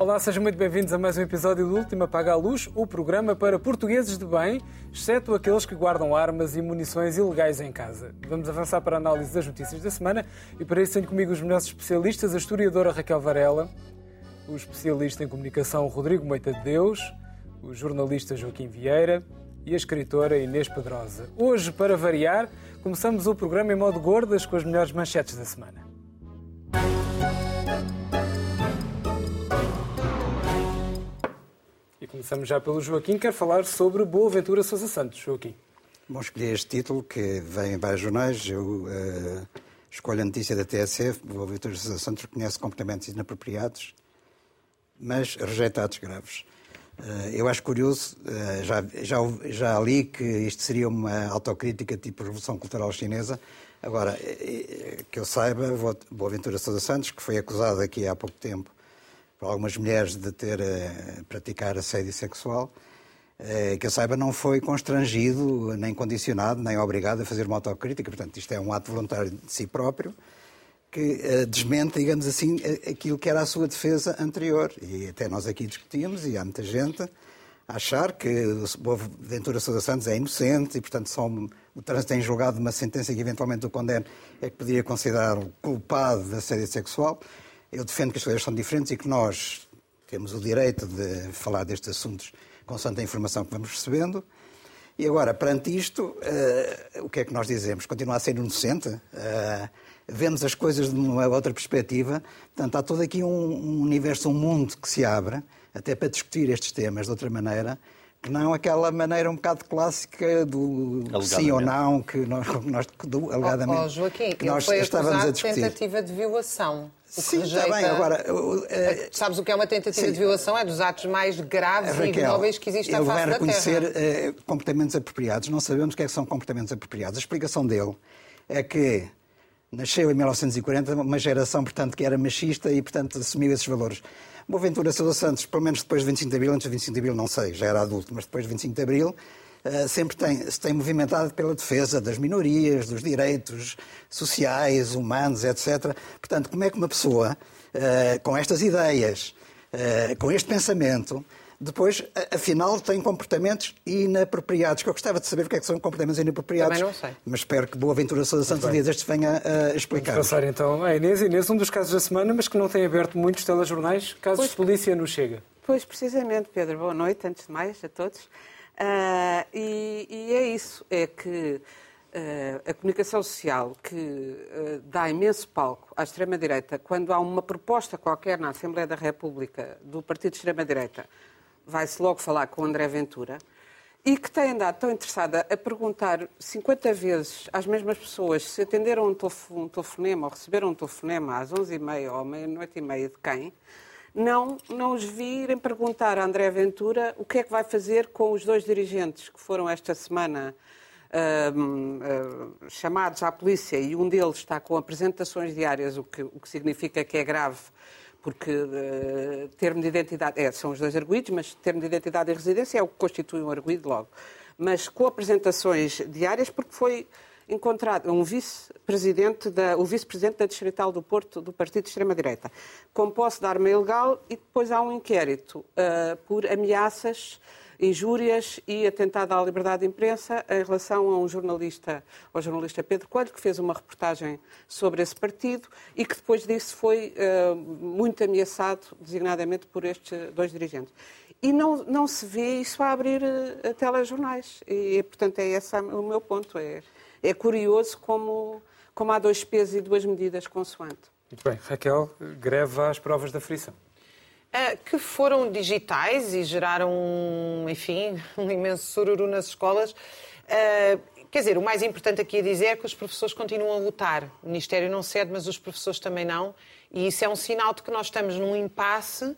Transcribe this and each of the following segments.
Olá, sejam muito bem-vindos a mais um episódio do Último Apaga a Luz, o programa para portugueses de bem, exceto aqueles que guardam armas e munições ilegais em casa. Vamos avançar para a análise das notícias da semana e para isso tenho comigo os melhores especialistas, a historiadora Raquel Varela, o especialista em comunicação Rodrigo Moita de Deus, o jornalista Joaquim Vieira e a escritora Inês Pedrosa. Hoje, para variar, começamos o programa em modo gordas com as melhores manchetes da semana. E começamos já pelo Joaquim, quer falar sobre Boa Ventura Sousa Santos. Joaquim. Bom, escolhi este título, que vem em vários jornais. Eu uh, escolho a notícia da TSF. Boa Ventura Sousa Santos reconhece comportamentos inapropriados, mas rejeitados graves. Uh, eu acho curioso, uh, já, já, já li que isto seria uma autocrítica tipo Revolução Cultural Chinesa. Agora, que eu saiba, Boa Ventura Sousa Santos, que foi acusado aqui há pouco tempo por algumas mulheres de ter uh, praticar assédio sexual, que eu saiba não foi constrangido, nem condicionado, nem obrigado a fazer uma autocrítica. Portanto, isto é um ato voluntário de si próprio que uh, desmente, digamos assim, aquilo que era a sua defesa anterior. E até nós aqui discutimos, e há muita gente a achar que o Ventura Sousa Santos é inocente e, portanto, só o trânsito em julgado uma sentença que eventualmente o condene é que poderia considerar-o culpado de assédio sexual. Eu defendo que as coisas são diferentes e que nós temos o direito de falar destes assuntos consoante a informação que vamos recebendo. E agora, perante isto, uh, o que é que nós dizemos? Continua a ser inocente? Uh, vemos as coisas de uma outra perspectiva. Portanto, há todo aqui um, um universo, um mundo que se abre, até para discutir estes temas de outra maneira, que não aquela maneira um bocado clássica do sim ou não, que nós, nós do, alegadamente, oh, oh, Joaquim, que nós foi estávamos a discutir. tentativa de violação. Sim, rejeita... está bem. Agora, uh, Sabes o que é uma tentativa sim. de violação? É dos atos mais graves Raquel, e ignóbeis que existem à face vai reconhecer uh, comportamentos apropriados. Não sabemos o que, é que são comportamentos apropriados. A explicação dele é que nasceu em 1940 uma geração, portanto, que era machista e, portanto, assumiu esses valores. Boaventura Sousa Santos, pelo menos depois de 25 de Abril, antes de 25 de Abril não sei, já era adulto, mas depois de 25 de Abril, uh, sempre tem, se tem movimentado pela defesa das minorias, dos direitos sociais, humanos, etc. Portanto, como é que uma pessoa uh, com estas ideias, uh, com este pensamento, depois, afinal, tem comportamentos inapropriados, que eu gostava de saber o que é que são comportamentos inapropriados. Também não sei. Mas espero que Boa Ventura Sousa Santos um dia destes venha a explicar. Vamos passar então a Inês. Inês, um dos casos da semana, mas que não tem aberto muitos telejornais, casos pois, de polícia no Chega. Pois, precisamente, Pedro. Boa noite, antes de mais, a todos. Uh, e, e, é isso, é que uh, a comunicação social que uh, dá imenso palco à extrema-direita, quando há uma proposta qualquer na Assembleia da República do Partido de Extrema-Direita vai-se logo falar com o André Ventura, e que tem andado tão interessada a perguntar 50 vezes às mesmas pessoas se atenderam um, um telefonema ou receberam um telefonema às 11h30 ou meia-noite e meia de quem, não, não os virem perguntar a André Ventura o que é que vai fazer com os dois dirigentes que foram esta semana uh, uh, chamados à polícia e um deles está com apresentações diárias, o que, o que significa que é grave porque uh, termo de identidade, é, são os dois arguídos, mas termo de identidade e residência é o que constitui um arguído logo. Mas com apresentações diárias, porque foi encontrado um vice-presidente da, o vice-presidente da Distrital do Porto do Partido de Extrema-Direita, com posse de arma ilegal e depois há um inquérito uh, por ameaças injúrias e atentado à liberdade de imprensa em relação a um jornalista, ao jornalista Pedro Coelho, que fez uma reportagem sobre esse partido e que depois disso foi uh, muito ameaçado, designadamente por estes dois dirigentes. E não, não se vê isso a abrir uh, telejornais. E, portanto, é esse o meu ponto. É, é curioso como, como há dois pesos e duas medidas consoante. Muito bem. Raquel, greve às provas da frição. Uh, que foram digitais e geraram, enfim, um imenso sururu nas escolas. Uh, quer dizer, o mais importante aqui a dizer é que os professores continuam a lutar. O Ministério não cede, mas os professores também não. E isso é um sinal de que nós estamos num impasse uh,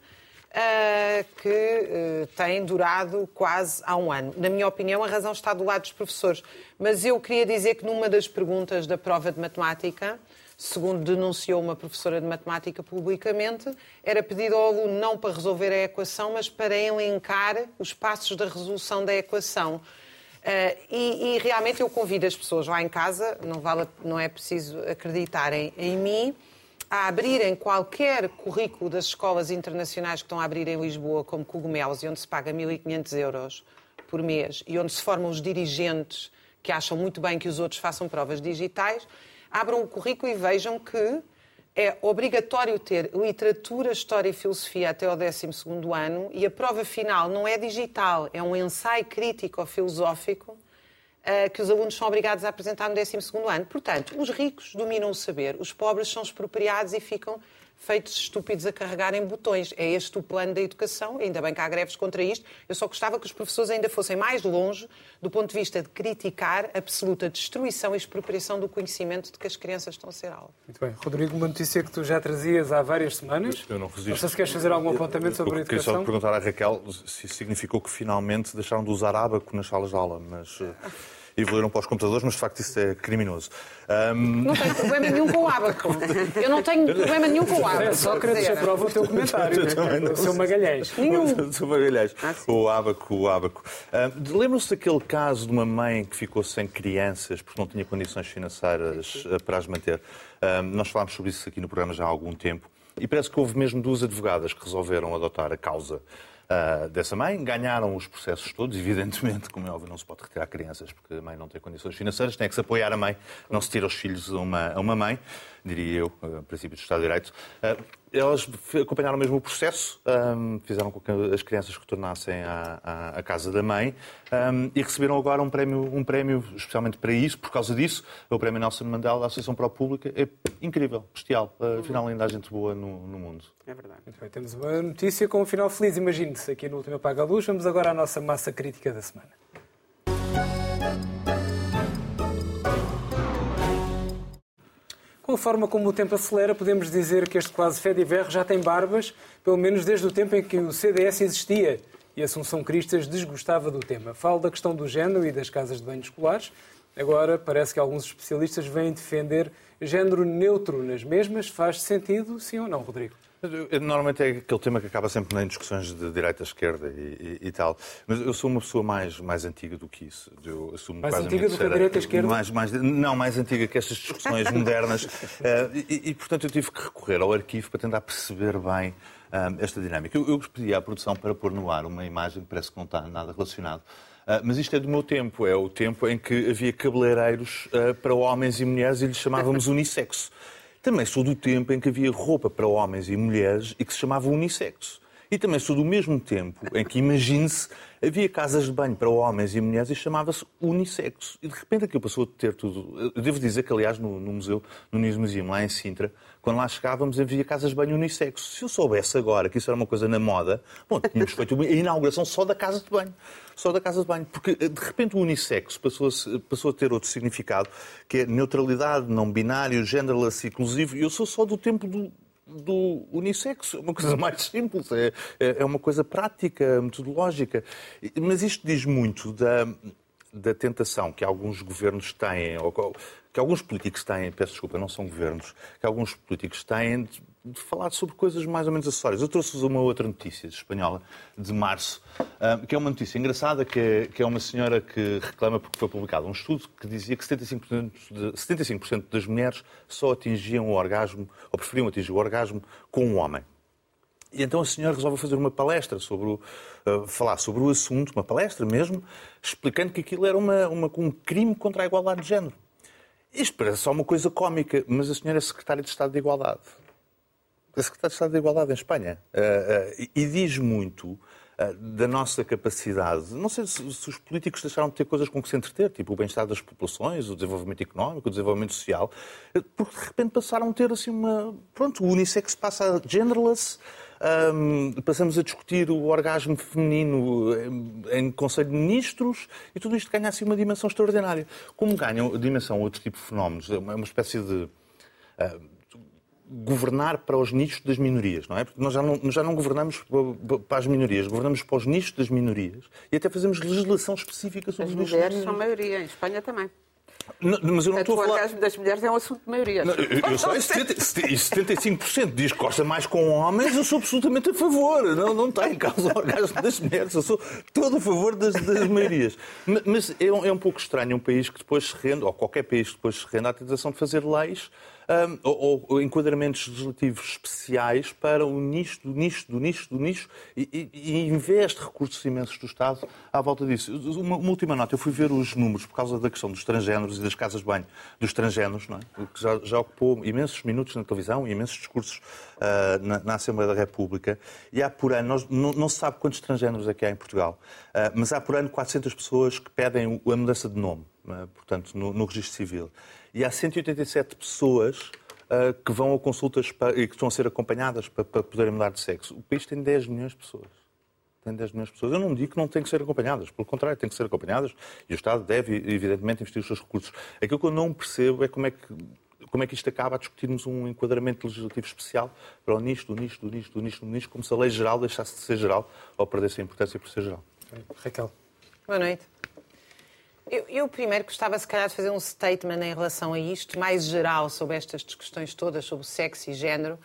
que tem durado quase há um ano. Na minha opinião, a razão está do lado dos professores. Mas eu queria dizer que numa das perguntas da prova de matemática, segundo denunciou uma professora de matemática publicamente, era pedido ao aluno não para resolver a equação, mas para elencar os passos da resolução da equação. Uh, e, e, realmente eu convido as pessoas lá em casa, não, vale, não é preciso acreditarem em mim, a abrirem qualquer currículo das escolas internacionais que estão a abrir em Lisboa, como Cogumelos, e onde se paga 1.500 euros por mês, e onde se formam os dirigentes que acham muito bem que os outros façam provas digitais, abram o currículo e vejam que é obrigatório ter literatura, história e filosofia até ao 12º ano e a prova final não é digital, é um ensaio crítico ou filosófico uh, que os alunos são obrigados a apresentar no 12º ano. Portanto, os ricos dominam o saber, os pobres são expropriados e ficam feitos estúpidos a carregarem botões. É este o plano da educação, ainda bem que há greves contra isto. Eu só gostava que os professores ainda fossem mais longe do ponto de vista de criticar a absoluta destruição e expropriação do conhecimento de que as crianças estão a ser alvo. Muito bem. Rodrigo, uma notícia que tu já trazias há várias semanas. Eu não resisto. Não sei se queres fazer algum apontamento sobre a educação. Queria só perguntar à Raquel se isso significou que finalmente deixaram de usar ábaco nas salas de aula, mas... Evoluíram para os computadores, mas de facto isso é criminoso. Um... Não tenho problema nenhum com o ábaco. Eu não tenho problema nenhum com o ábaco. É, só querer aprova o teu comentário. o seu Magalhães. Nenhum. O seu Magalhães. Ah, o ábaco, o ábaco. Um, Lembram-se daquele caso de uma mãe que ficou sem crianças porque não tinha condições financeiras eh, para as manter? Um, nós falámos sobre isso aqui no programa já há algum tempo. E parece que houve mesmo duas advogadas que resolveram adotar a causa uh, dessa mãe. Ganharam os processos todos, evidentemente, como é óbvio, não se pode retirar crianças porque a mãe não tem condições financeiras, tem que se apoiar a mãe, não se tira os filhos a uma, a uma mãe, diria eu, uh, princípio do Estado de Direito. Uh, elas acompanharam mesmo o processo, um, fizeram com que as crianças retornassem à, à, casa da mãe um, e receberam agora um prémio, um prémio especialmente para isso, por causa disso, o prémio Nelson Mandela da Associação Pro Pública. É incrível, bestial. Uh, afinal, ainda há gente boa no, no mundo. É verdade. Muito bem, temos uma notícia com um final feliz, imagine-se, aqui no Último Apaga a Luz. Vamos agora à nossa massa crítica da semana. Com a forma como o tempo acelera, podemos dizer que este quase fé de já tem barbas, pelo menos desde o tempo em que o CDS existia e Assunção Cristas desgostava do tema. Falo da questão do género e das casas de banho escolares. Agora parece que alguns especialistas vêm defender género neutro nas mesmas. Faz sentido, sim ou não, Rodrigo? Normalmente é aquele tema que acaba sempre em discussões de direita, esquerda e, e, e, tal. Mas eu sou uma pessoa mais, mais antiga do que isso. Eu assumo mais antiga do que a direita e esquerda? Mais, mais, não, mais antiga que estas discussões modernas. Uh, e, e, portanto, eu tive que recorrer ao arquivo para tentar perceber bem uh, esta dinâmica. Eu, eu pedi à produção para pôr no ar uma imagem que parece que não está nada relacionado. Uh, mas isto é do meu tempo, é o tempo em que havia cabeleireiros para homens e mulheres e lhes chamávamos unissexo. Também sou do tempo em que havia roupa para homens e mulheres e que se chamava unissexo. E também sou do mesmo tempo em que, imagine-se, havia casas de banho para homens e mulheres e chamava-se unissexo. E de repente aquilo passou a ter tudo. Eu devo dizer que, aliás, no, no museu, no News Museum, lá em Sintra, quando lá chegávamos havia casas de banho unissexo. Se eu soubesse agora que isso era uma coisa na moda, bom, tínhamos feito a inauguração só da casa de banho. Só da casa de banho. Porque, de repente, o unissexo passou a, passou a ter outro significado, que é neutralidade, não binário, genderless, inclusivo. E eu sou só do tempo do, do unissexo. É uma coisa mais simples, é, é, é uma coisa prática, metodológica. Mas isto diz muito da, da tentação que alguns governos têm, ou que alguns políticos têm, peço desculpa, não são governos, que alguns políticos têm de, de falar sobre coisas mais ou menos acessórias. Eu trouxe-vos uma outra notícia espanhola, de março, ah, que é uma notícia engraçada, que é, que é uma senhora que reclama porque foi publicado um estudo que dizia que 75%, de, 75 das mulheres só atingiam o orgasmo, ou preferiam atingir o orgasmo com um homem. E então a senhora resolve fazer uma palestra sobre o, uh, falar sobre o assunto, uma palestra mesmo, explicando que aquilo era uma, uma, um crime contra a igualdade de género. Isto parece só uma coisa cómica, mas a senhora é secretária de Estado de Igualdade. É secretária de Estado de Igualdade em Espanha. Uh, uh, e diz muito uh, da nossa capacidade. Não sei se, se, os políticos deixaram de ter coisas com que se entreter, tipo o bem-estar das populações, o desenvolvimento económico, o desenvolvimento social, porque de repente passaram a ter assim uma. Pronto, o unissex passa a genderless. Um, passamos a discutir o orgasmo feminino em, em Conselho de Ministros e tudo isto ganha assim uma dimensão extraordinária. Como ganham dimensão outro tipo de fenómenos, é uma, é uma espécie de. Uh, governar para os nichos das minorias, não é? Porque nós já não, já não governamos para as minorias, governamos para os nichos das minorias e até fazemos legislação específica sobre. As mulheres são maioria, em Espanha também. Não, mas eu não estou a o falar... orgasmo das mulheres é um assunto de maioria. Não, eu, eu sei, 70, e 75% diz que gosta mais com homens, eu sou absolutamente a favor. Não, não está em causa o orgasmo das mulheres, eu sou todo a favor das, das maiorias. Mas, é, um, é um pouco estranho um país que depois se rende, ou qualquer país que depois se rende à tentação de fazer leis um, ou, ou, enquadramentos legislativos especiais para o nicho, do nicho, do nicho, do nicho, e, e, e investe recursos imensos do Estado à volta disso. Uma, uma, última nota, eu fui ver os números por causa da questão dos transgéneros e das casas de banho dos transgéneros, não é? que já, já, ocupou imensos minutos na televisão e imensos discursos uh, na, na, Assembleia da República, e há por ano, nós, não, não, se sabe quantos transgéneros é que há em Portugal, uh, mas há por ano 400 pessoas que pedem a mudança de nome, é? Portanto, no, no registro civil e há 187 pessoas uh, que vão a consultas para, e que estão a ser acompanhadas para, para, poderem mudar de sexo. O país tem 10 milhões de pessoas. Tem 10 milhões de pessoas. Eu não digo que não têm que ser acompanhadas, pelo contrário, têm que ser acompanhadas e o Estado deve, evidentemente, investir os seus recursos. Aquilo que eu não percebo é como é que como é que isto acaba a discutirmos um enquadramento legislativo especial para o nicho, do nicho, do nicho, do nicho, do nicho, como se a lei geral deixasse de ser geral ou perdesse a importância por ser geral. Raquel. Boa noite. Eu, eu, primeiro gostava, se calhar, de fazer um statement em relação a isto, mais geral, sobre estas discussões todas, sobre sexo e género,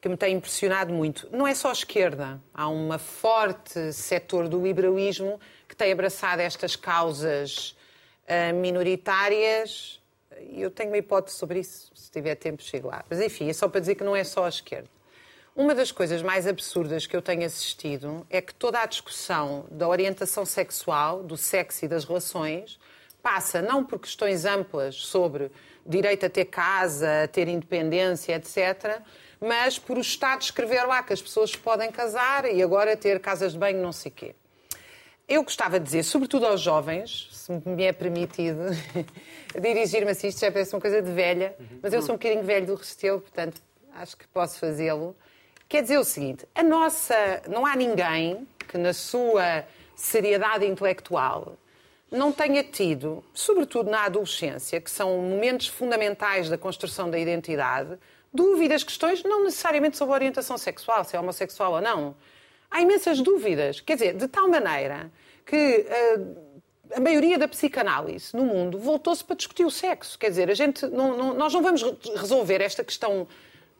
que me tem impressionado muito. Não é só a esquerda. Há um forte setor do liberalismo que tem abraçado estas causas uh, minoritárias. Eu tenho uma hipótese sobre isso, se tiver tempo, chego lá. Mas, enfim, é só para dizer que não é só a esquerda. Uma das coisas mais absurdas que eu tenho assistido é que toda a discussão da orientação sexual, do sexo e das relações, passa não por questões amplas sobre direito a ter casa, a ter independência, etc., mas por o Estado escrever lá que as pessoas podem casar e agora ter casas de banho, não sei quê. Eu gostava de dizer, sobretudo aos jovens, se me é permitido dirigir-me assim, isto já parece uma coisa de velha, mas eu sou um bocadinho velho do Restelo, portanto acho que posso fazê-lo. Quer dizer o seguinte: a nossa. Não há ninguém que, na sua seriedade intelectual, não tenha tido, sobretudo na adolescência, que são momentos fundamentais da construção da identidade, dúvidas, questões, não necessariamente sobre a orientação sexual, se é homossexual ou não. Há imensas dúvidas. Quer dizer, de tal maneira que. Uh, a maioria da psicanálise no mundo voltou-se para discutir o sexo. Quer dizer, a gente não, não, nós não vamos resolver esta questão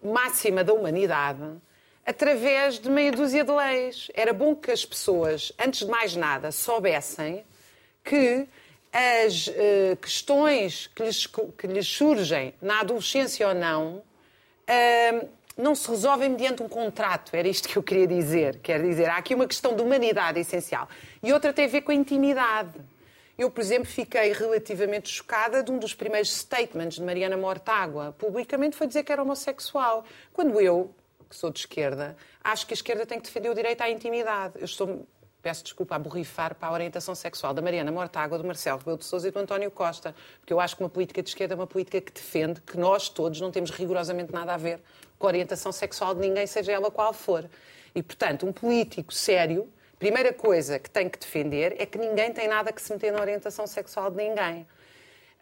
máxima da humanidade através de meia dúzia de leis. Era bom que as pessoas, antes de mais nada, soubessem que as uh, questões que lhes, que lhes, surgem na adolescência ou não uh, não se resolvem mediante um contrato. Era isto que eu queria dizer. Quer dizer, há aqui uma questão de humanidade essencial. E outra tem a ver com a intimidade. Eu, por exemplo, fiquei relativamente chocada de um dos primeiros statements de Mariana Mortágua. Publicamente foi dizer que era homossexual. Quando eu, que sou de esquerda, acho que a esquerda tem que defender o direito à intimidade. Eu estou, peço desculpa, a borrifar para a orientação sexual da Mariana Mortágua, do Marcelo Rebelo de Sousa e do António Costa, porque eu acho que uma política de esquerda é uma política que defende que nós todos não temos rigorosamente nada a ver com a orientação sexual de ninguém, seja ela qual for. E, portanto, um político sério, primeira coisa que tem que defender é que ninguém tem nada que se meter na orientação sexual de ninguém.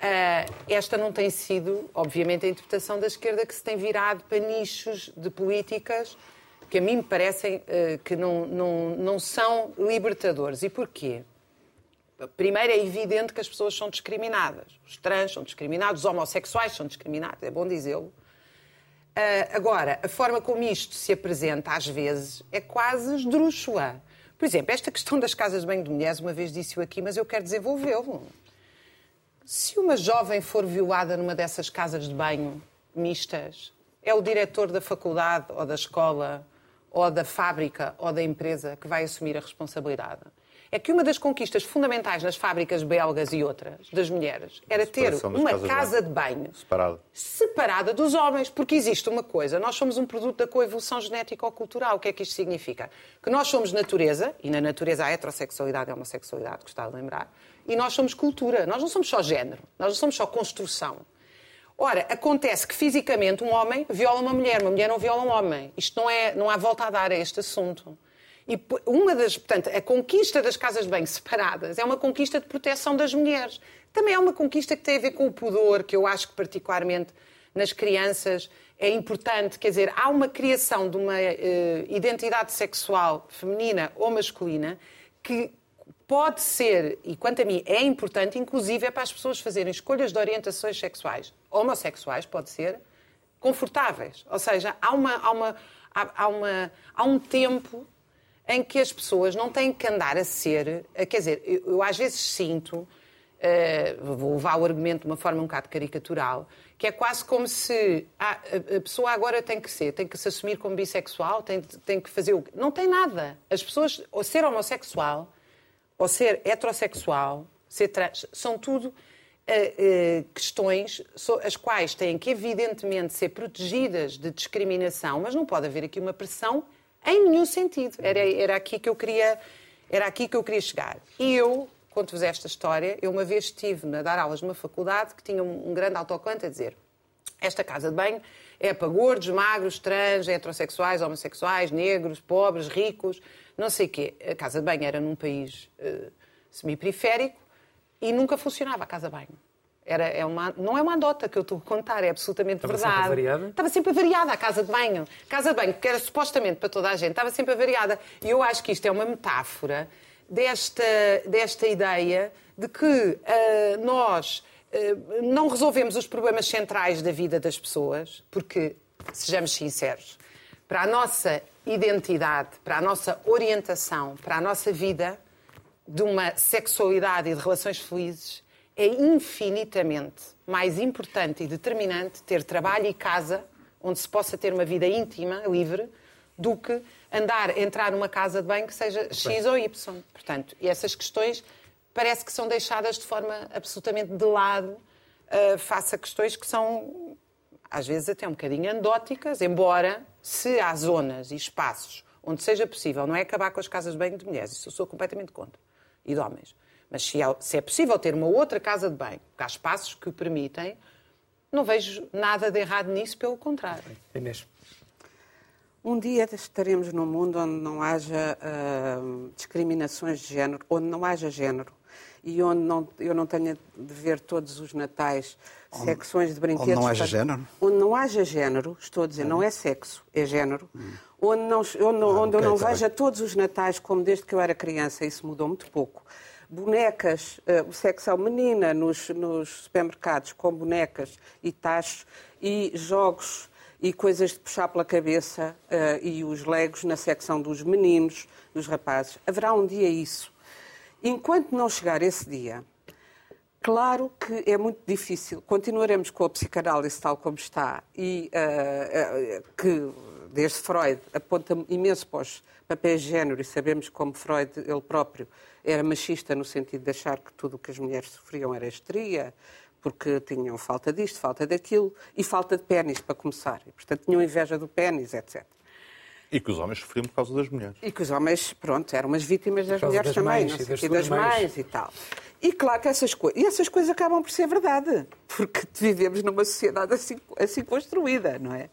Uh, esta não tem sido, obviamente, a interpretação da esquerda que se tem virado para nichos de políticas que a mim me parecem uh, que não, não, não são libertadores. E porquê? Primeiro, é evidente que as pessoas são discriminadas. Os trans são discriminados, os homossexuais são discriminados, é bom dizê-lo. Uh, agora, a forma como isto se apresenta, às vezes, é quase esdrúxula. Por exemplo, esta questão das casas de banho de mulheres, uma vez disse-o aqui, mas eu quero desenvolvê-lo. Se uma jovem for violada numa dessas casas de banho mistas, é o diretor da faculdade ou da escola ou da fábrica ou da empresa que vai assumir a responsabilidade. É que uma das conquistas fundamentais nas fábricas belgas e outras das mulheres era ter uma casa de banho separada. separada dos homens, porque existe uma coisa, nós somos um produto da coevolução genética ou cultural. O que é que isto significa? Que nós somos natureza, e na natureza há heterossexualidade e homossexualidade, gostava de lembrar, e nós somos cultura, nós não somos só género, nós não somos só construção. Ora, acontece que fisicamente um homem viola uma mulher, uma mulher não viola um homem. Isto não, é, não há volta a dar a este assunto. E uma das, portanto, a conquista das casas banho separadas é uma conquista de proteção das mulheres. Também é uma conquista que tem a ver com o pudor, que eu acho que particularmente nas crianças é importante. Quer dizer, há uma criação de uma uh, identidade sexual feminina ou masculina que pode ser, e quanto a mim é importante, inclusive é para as pessoas fazerem escolhas de orientações sexuais, homossexuais, pode ser, confortáveis. Ou seja, há, uma, há, uma, há, uma, há um tempo em que as pessoas não têm que andar a ser. Quer dizer, eu, eu às vezes sinto, uh, vou levar o argumento de uma forma um bocado caricatural, que é quase como se ah, a, a, pessoa agora tem que ser, tem que se assumir como bissexual, tem, tem que fazer o. Não tem nada. As pessoas, ou ser homossexual, ou ser heterossexual, ser trans, são tudo uh, uh, questões as quais têm que, evidentemente, ser protegidas de discriminação, mas não pode haver aqui uma pressão em nenhum sentido. Era, era, aqui, que eu queria, era aqui que eu queria chegar. E eu, conto-vos esta história, eu uma vez estive a dar aulas numa faculdade que tinha um, um grande autocolante a dizer esta casa de banho é para gordos, magros, trans, heterossexuais, homossexuais, negros, pobres, ricos, não sei o quê. A casa de banho era num país uh, semi-periférico e nunca funcionava a casa de banho. Era, é uma, não é uma anedota que eu estou a contar, é absolutamente estava verdade. Sempre variada? Estava sempre variada a casa de banho. Casa de banho, que era supostamente para toda a gente, estava sempre variada. E eu acho que isto é uma metáfora desta, desta ideia de que uh, nós uh, não resolvemos os problemas centrais da vida das pessoas, porque, sejamos sinceros, para a nossa identidade, para a nossa orientação, para a nossa vida de uma sexualidade e de relações felizes, é infinitamente mais importante e determinante ter trabalho e casa onde se possa ter uma vida íntima, livre, do que andar, entrar numa casa de banho que seja X ou Y. Portanto, e essas questões parece que são deixadas de forma absolutamente de lado uh, face a questões que são, às vezes, até um bocadinho andóticas, embora, se há zonas e espaços onde seja possível, não é acabar com as casas de banho de mulheres, isso eu sou completamente contra, e de homens, mas se é, se é possível ter uma outra casa de banho, porque há espaços que permitem, não vejo nada de errado nisso, pelo contrário. Inês. Um dia estaremos num mundo onde não haja uh, discriminações de género, onde não haja género e onde não, eu não tenha de ver todos os natais onde, secções de brinquedos. Onde não haja para, género? Onde não haja género, estou a dizer, não é sexo, é género. Hum. Onde, não, onde, ah, onde okay, eu não tá veja bem. todos os natais como desde que eu era criança, isso mudou muito pouco bonecas, uh, o sexo menina nos, nos, supermercados com bonecas e tachos e jogos e coisas de puxar pela cabeça uh, e os legos na secção dos meninos, dos rapazes. Haverá um dia isso. Enquanto não chegar esse dia, claro que é muito difícil. Continuaremos com a psicanálise tal como está e uh, que desde Freud aponta imenso para os papéis de género e sabemos como Freud ele próprio era machista no sentido de achar que tudo o que as mulheres sofriam era histeria, porque tinham falta disto, falta daquilo e falta de pênis para começar. E, portanto, tinham inveja do pênis, etc. E que os homens sofriam por causa das mulheres. E que os homens, pronto, eram umas vítimas das mulheres das também, mães, não sei, e das, das mães e tal. E claro que essas coisas, e essas coisas acabam por ser verdade, porque vivemos numa sociedade assim, assim construída, não é?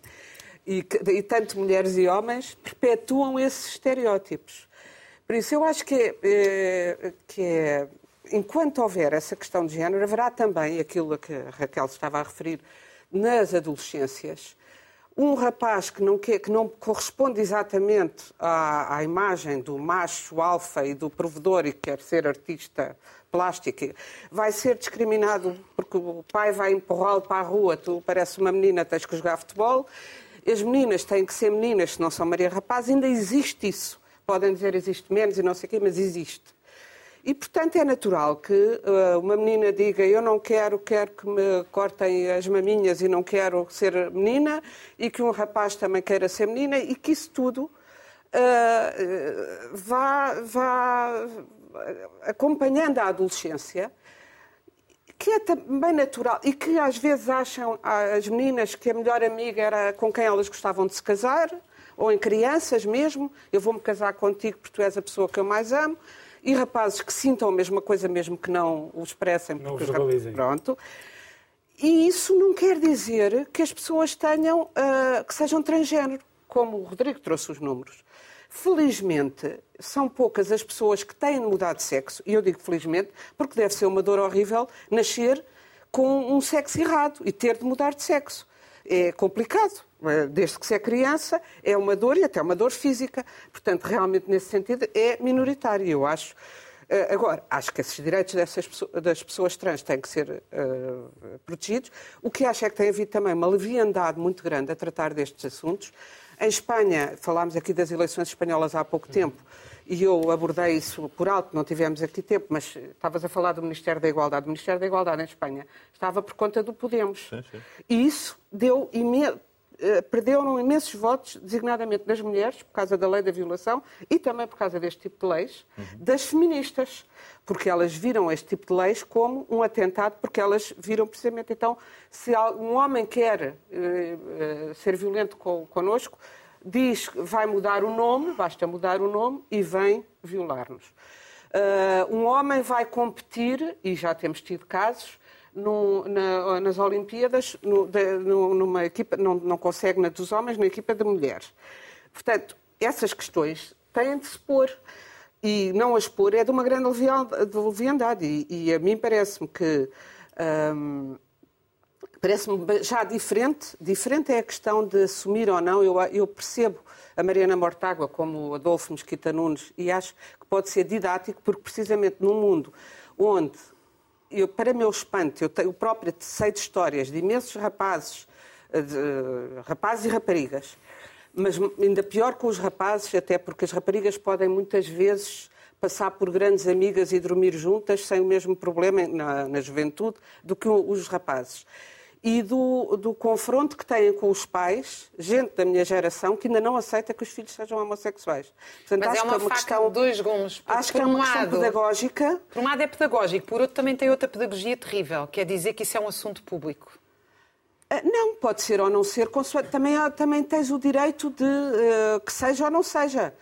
E, e tanto mulheres e homens perpetuam esses estereótipos. Por isso, eu acho que é, é, que é, enquanto houver essa questão de género, haverá também aquilo a que a Raquel estava a referir nas adolescências, um rapaz que não, que, que não corresponde exatamente à, à, imagem do macho alfa e do provedor e quer ser artista plástico, vai ser discriminado porque o pai vai empurrá-lo para a rua, tu parece uma menina, tens que jogar futebol, as meninas têm que ser meninas, se não são Maria Rapaz, ainda existe isso. Podem dizer existe menos e não sei o quê, mas existe. E, portanto, é natural que uh, uma menina diga eu não quero, quero que me cortem as maminhas e não quero ser menina, e que um rapaz também queira ser menina, e que isso tudo uh, vá, vá acompanhando a adolescência, que é também natural, e que às vezes acham as meninas que a melhor amiga era com quem elas gostavam de se casar, ou em crianças mesmo, eu vou-me casar contigo porque tu és a pessoa que eu mais amo, e rapazes que sintam a mesma coisa mesmo que não o expressem. Não o verbalizem. Pronto. E isso não quer dizer que as pessoas tenham, uh, que sejam transgênero, como o Rodrigo trouxe os números. Felizmente, são poucas as pessoas que têm mudado de sexo, e eu digo felizmente, porque deve ser uma dor horrível nascer com um sexo errado e ter de mudar de sexo. É complicado. Eh, desde que se é criança, é uma dor e até uma dor física. Portanto, realmente, nesse sentido, é minoritário. Eu acho Uh, agora, acho que esses direitos dessas, das pessoas trans têm que ser uh, protegidos. O que acho é que tem havido também uma leviandade muito grande a tratar destes assuntos. Em Espanha, falámos aqui das eleições espanholas há pouco tempo, e eu abordei isso por alto, não tivemos aqui tempo, mas estavas a falar do Ministério da Igualdade. O Ministério da Igualdade em Espanha estava por conta do Podemos. Sim, sim. E isso deu imenso eh, perderam imensos votos, designadamente das mulheres, por causa da lei da violação e também por causa deste tipo de leis, uhum. das feministas, porque elas viram este tipo de leis como um atentado, porque elas viram precisamente, então, se um homem quer uh, uh, ser violento con connosco, diz que vai mudar o nome, basta mudar o nome e vem violar-nos. Uh, um homem vai competir, e já temos tido casos, no, na, nas Olimpíadas, no, de, no, numa equipa, não, não consegue na dos homens, na equipa de mulheres. Portanto, essas questões têm de se pôr. E não as pôr é de uma grande leviandade. E, e a mim parece-me que. Hum, parece-me já diferente. Diferente é a questão de assumir ou não. Eu, eu percebo a Mariana Mortágua como o Adolfo Mesquita Nunes e acho que pode ser didático, porque precisamente num mundo onde eu, para meu espanto, eu, tenho, eu própria sei de histórias de imensos rapazes, eh, de, rapazes e raparigas, mas ainda pior com os rapazes, até porque as raparigas podem muitas vezes passar por grandes amigas e dormir juntas sem o mesmo problema na, na juventude do que os rapazes e do, do, confronto que têm com os pais, gente da minha geração, que ainda não aceita que os filhos sejam homossexuais. Portanto, Mas é uma, é uma questão, de dois gumes. Acho que é uma questão pedagógica. Por um lado é pedagógico, por outro também tem outra pedagogia terrível, que é dizer que isso é um assunto público. Ah, não, pode ser ou não ser, também, também tens o direito de uh, que seja ou não seja.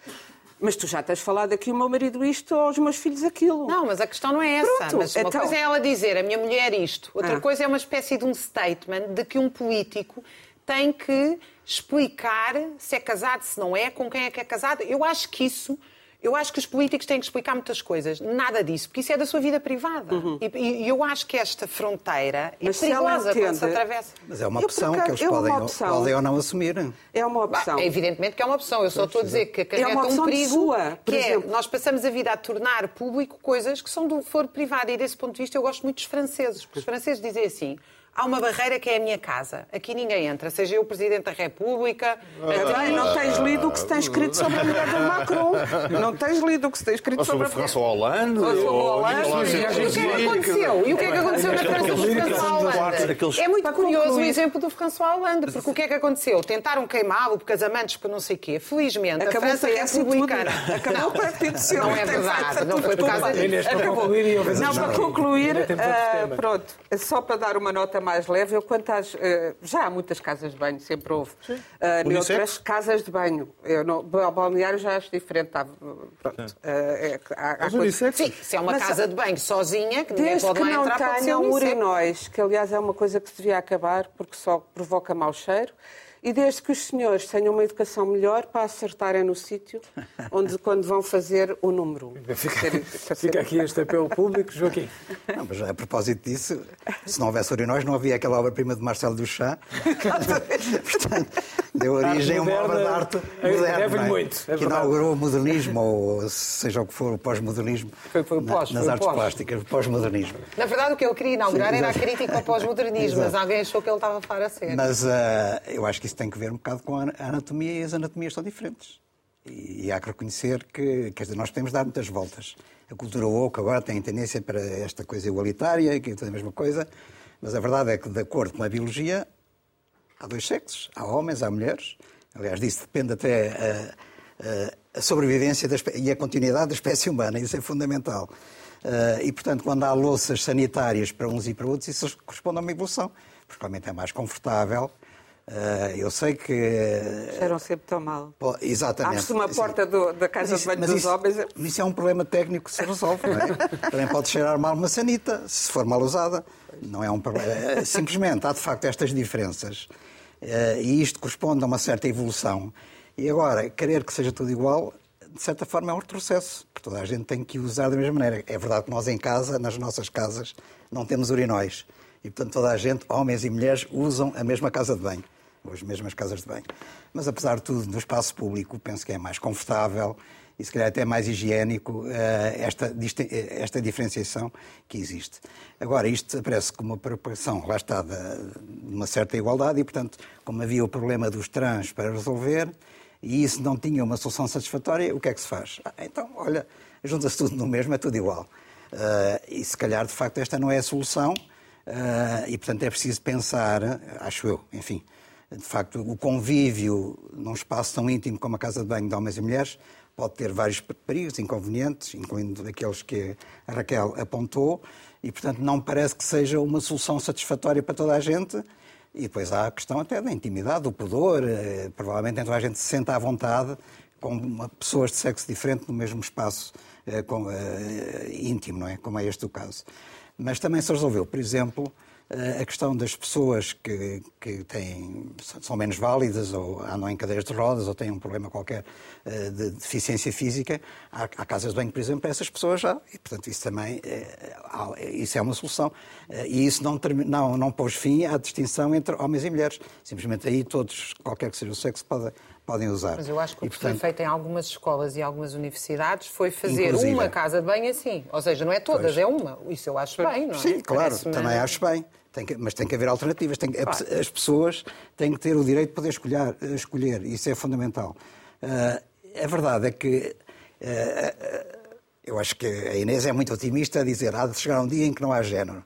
Mas tu já tens falado aqui o meu marido isto ou os meus filhos aquilo. Não, mas a questão não é essa. Pronto, mas uma então... coisa é ela dizer a minha mulher isto, outra ah. coisa é uma espécie de um statement de que um político tem que explicar se é casado, se não é, com quem é que é casado. Eu acho que isso eu acho que os políticos têm que explicar muitas coisas. Nada disso, porque isso é da sua vida privada. Uhum. E, e, eu acho que esta fronteira é Mas perigosa entende... quando se atravessa. Mas é uma opção que eles é podem, opção. podem ou não assumir. É uma opção. Bah, evidentemente que é uma opção. Eu só estou a dizer que acarreta é um perigo. Sua, que é, nós passamos a vida a tornar público coisas que são do foro privado. E desse ponto de vista eu gosto muito dos franceses. Porque os franceses dizem assim há uma barreira que é a minha casa. Aqui ninguém entra, seja eu o Presidente da República. Ah, não tens lido o que se tem escrito sobre a mulher do Macron. Não tens lido o que se tem escrito sobre, sobre a François Hollande. Ou sobre Hollande. E o que é que aconteceu? E o que é que aconteceu na França do François Hollande? É muito curioso o exemplo do François Hollande, porque o que é que aconteceu? Tentaram queimá-lo por casamentos, por não sei o quê. Felizmente, a França é republicana. Acabou o partido seu. Não é verdade. Não foi por causa disso. Não, para concluir, pronto, só para dar uma nota mais leve. Eu, quanto às, eh, já há muitas casas de banho, sempre houve. Uh, noutras casas de banho. Eu não, balneário já acho diferente. Tá, pronto. Uh, é, há, há coisas... Sim, se é uma Mas, casa de banho sozinha, que ninguém pode lá entrar, pode ser um urinóis, que aliás é uma coisa que se devia acabar, porque só provoca mau cheiro e desde que os senhores tenham uma educação melhor para acertarem no sítio onde quando vão fazer o número. Fica, fica aqui este apelo público, Joaquim. Não, mas a propósito disso, se não houvesse urinóis, não havia aquela obra-prima de Marcelo Duchamp. Portanto, deu origem a uma obra de arte moderna, é? muito, é que inaugurou o modernismo, ou seja o que for, o pós-modernismo, pós, nas artes pós. plásticas, o pós-modernismo. Na verdade, o que ele queria inaugurar Sim, era a crítica ao pós-modernismo, mas alguém achou que ele estava a falar a sério. Mas uh, eu acho que isso tem que ver um bocado com a anatomia e as anatomias são diferentes. E há que reconhecer que, quer dizer, nós temos dado muitas voltas. A cultura woke agora tem tendência para esta coisa igualitária, que é tudo a mesma coisa, mas a verdade é que, de acordo com a biologia, há dois sexos, há homens, há mulheres. Aliás, disso depende até a, a, sobrevivência e a continuidade da espécie humana, isso é fundamental. Uh, e, portanto, quando há louças sanitárias para uns e para outros, isso corresponde a uma evolução, porque realmente é mais confortável eu sei que. Cheiram sempre tão mal. Pô, exatamente. Abre-se uma porta do, da casa de banho dos isso, homens. Isso é um problema técnico que se resolve, não é? Também pode cheirar mal uma sanita, se for mal usada. Não é um problema. É, simplesmente há de facto estas diferenças. Uh, e isto corresponde a uma certa evolução. E agora, querer que seja tudo igual, de certa forma é um retrocesso, porque toda a gente tem que usar da mesma maneira. É verdade que nós em casa, nas nossas casas, não temos urinóis. E, portanto, toda a gente, homens e mulheres, usam a mesma casa de banho as mesmas casas de banho. Mas, apesar de tudo, no espaço público, penso que é mais confortável e se calhar até mais higiênico esta, esta diferenciação que existe. Agora, isto aparece como uma lá está, de uma certa igualdade e, portanto, como havia o problema dos trans para resolver e isso não tinha uma solução satisfatória, o que é que se faz? Ah, então, olha, junta-se tudo no mesmo, é tudo igual. Uh, e se calhar, de facto, esta não é a solução e, portanto, é preciso pensar, acho eu, enfim, de facto, o convívio num espaço tão íntimo como a casa de banho de homens e mulheres pode ter vários perigos, inconvenientes, incluindo aqueles que a Raquel apontou, e, portanto, não parece que seja uma solução satisfatória para toda a gente. E depois há a questão até da intimidade, do pudor. Eh, provavelmente toda a gente se senta à vontade com pessoas de sexo diferente no mesmo espaço eh, eh, íntimo, não é? Como é este o caso. Mas também se resolveu, por exemplo, a questão das pessoas que, que têm, são menos válidas ou andam em cadeiras de rodas ou têm um problema qualquer eh, de deficiência física, há, há casas de banho, por exemplo, para essas pessoas já, e portanto isso também é, isso é uma solução. E isso não, não, não pôs fim à distinção entre homens e mulheres. Simplesmente aí todos, qualquer que seja o sexo, pode, podem usar. Mas eu acho que o que portanto... foi feito em algumas escolas e algumas universidades foi fazer Inclusive. uma casa de banho assim. Ou seja, não é todas, pois. é uma. Isso eu acho bem, não é? Sim, claro, também acho bem. Tem que, mas tem que haver alternativas. Tem claro. As pessoas têm que ter o direito de poder escolher, escolher isso é fundamental. Uh, a verdade é que uh, eu acho que a Inês é muito otimista a dizer há de chegar um dia em que não há género.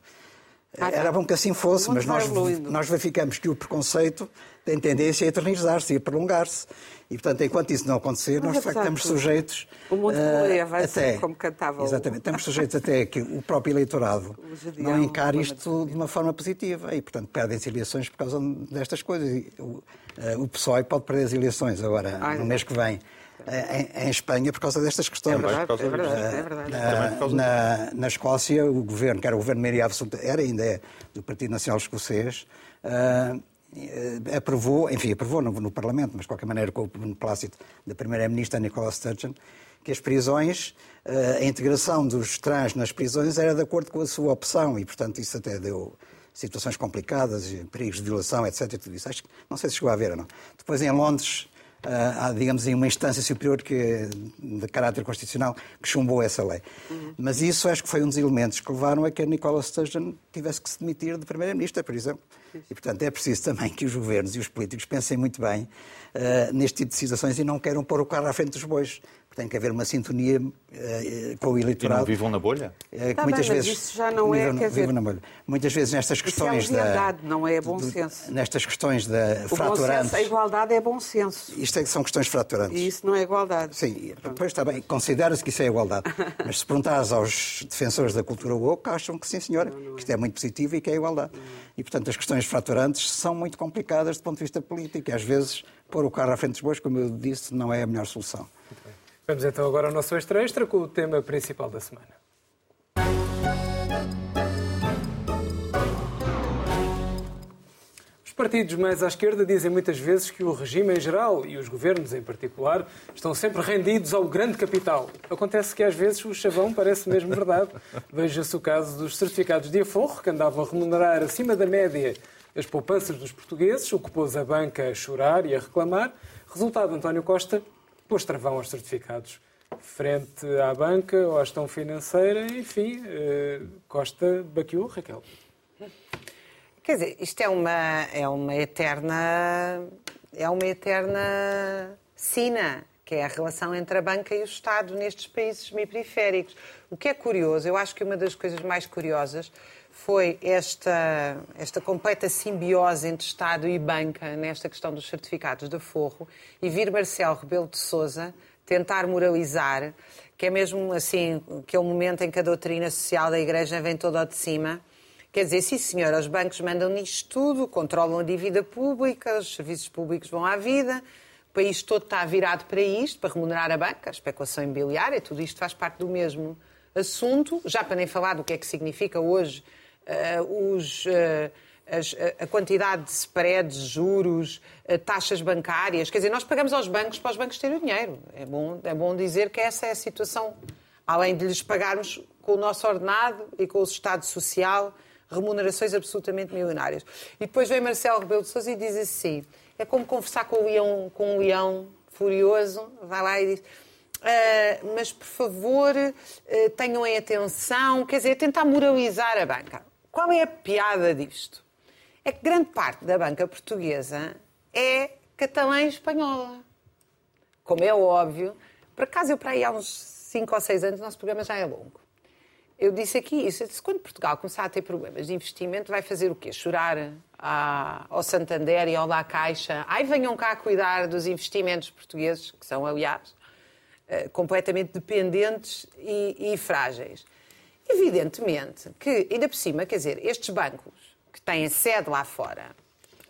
Ah, Era bom que assim fosse, mas nós, nós verificamos que o preconceito tem tendência a eternizar-se e a prolongar-se. E, portanto, enquanto isso não acontecer, nós, de facto, estamos sujeitos... O mundo uh, vai até, como cantava Exatamente. Estamos sujeitos até que o próprio eleitorado não encare isto de uma forma positiva e, portanto, perdem as eleições por causa destas coisas. E, o, uh, o PSOE pode perder as eleições agora, Ai, no mês que vem. Em, em, Espanha por causa destas questões. É verdade, é verdade. É verdade. Na, na, na, Escócia, o governo, que era o governo maioria absoluta, era ainda é do Partido Nacional Escocês, uh, eh, aprovou, enfim, aprovou no, no, Parlamento, mas de qualquer maneira com o beneplácito da Primeira-Ministra Nicola Sturgeon, que as prisões, eh, a integração dos trans nas prisões era de acordo com a sua opção e, portanto, isso até deu situações complicadas, perigos de violação, etc. Tudo isso. Acho que, não sei se chegou a ver ou não. Depois, em Londres, há, digamos, uma instância superior que, de caráter constitucional que chumbou essa lei. Uhum. Mas isso acho que foi um dos elementos que levaram a que a Nicola Sturgeon tivesse que se demitir de Primeira-Ministra, por exemplo. E, portanto, é preciso também que os governos e os políticos pensem muito bem uh, neste tipo de situações e não queiram pôr o carro à frente dos bois tem que haver uma sintonia uh, com o eleitorado. E não vivam na bolha? Uh, tá muitas bem, vezes isso já não é, vivam, dizer, na bolha. Muitas vezes nestas questões isso é da não é bom senso. Nestas questões da o fraturantes. Senso, a igualdade é bom senso. Isto é, são questões fraturantes. E isso não é igualdade. Sim, depois está bem, considera-se que isso é igualdade. Mas se perguntares aos defensores da cultura woke, acham que sim, senhora, não, não é. que isto é muito positivo e que é igualdade. E portanto as questões fraturantes são muito complicadas do ponto de vista político e às vezes pôr o carro à frente dos bois, como eu disse, não é a melhor solução. Vamos então agora ao nosso extra extra com o tema principal da semana. Os partidos mais à esquerda dizem muitas vezes que o regime em geral e os governos em particular estão sempre rendidos ao grande capital. Acontece que às vezes o chavão parece mesmo verdade. Veja-se o caso dos certificados de aforro, que andavam a remunerar acima da média as poupanças dos portugueses, o que pôs a banca a chorar e a reclamar. Resultado, António Costa pôs travão aos certificados. Frente à banca ou à gestão financeira, enfim, eh, Costa baqueou, Raquel. Quer dizer, isto é uma, é uma eterna. É uma eterna sina, que é a relação entre a banca e o Estado nestes países semiperiféricos. O que é curioso, eu acho que uma das coisas mais curiosas foi esta, esta completa simbiose entre Estado e banca nesta questão dos certificados de aforro e vir Marcelo Rebelo de Sousa tentar moralizar, que é mesmo assim, aquele momento em que a doutrina social da Igreja vem toda de cima. Quer dizer, sim senhor, os bancos mandam nisto tudo, controlam a dívida pública, os serviços públicos vão à vida, o país todo está virado para isto, para remunerar a banca, a especulação imobiliária, tudo isto faz parte do mesmo assunto, já para nem falar do que é que significa hoje os, uh, as, a quantidade de spreads, juros, uh, taxas bancárias. Quer dizer, nós pagamos aos bancos para os bancos terem o dinheiro. É bom, é bom dizer que essa é a situação. Além de lhes pagarmos com o nosso ordenado e com o Estado Social remunerações absolutamente milionárias. E depois vem Marcelo Rebelo de Sousa e diz assim, é como conversar com, o leão, com um leão furioso, vai lá e diz Uh, mas, por favor, tenham em atenção, quer dizer, tentar moralizar a banca. Qual é a piada disto? É que grande parte da banca portuguesa é catalã e espanhola. Como é óbvio, por acaso eu para aí há uns 5 ou 6 anos, o nosso programa já é longo. Eu disse aqui isso, eu disse, quando Portugal começar a ter problemas de investimento, vai fazer o quê? Chorar à, ao Santander e ao La Caixa? Ai, venham cá cuidar dos investimentos portugueses, que são, aliás, uh, completamente dependentes e, e frágeis. Evidentemente que, ainda por cima, quer dizer, estes bancos que têm sede lá fora,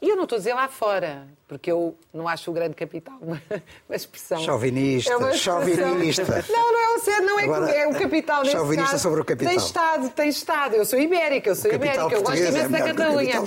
e eu não estou a dizer lá fora, porque eu não acho o grande capital uma, uma expressão. Chauvinista, é uma chauvinista. Não, não é o ser, não é, Agora, é o capital nesse chauvinista caso. sobre o capital. Tem Estado, tem Estado. Eu sou ibérica, eu sou ibérica, eu gosto é imenso da que o Catalunha.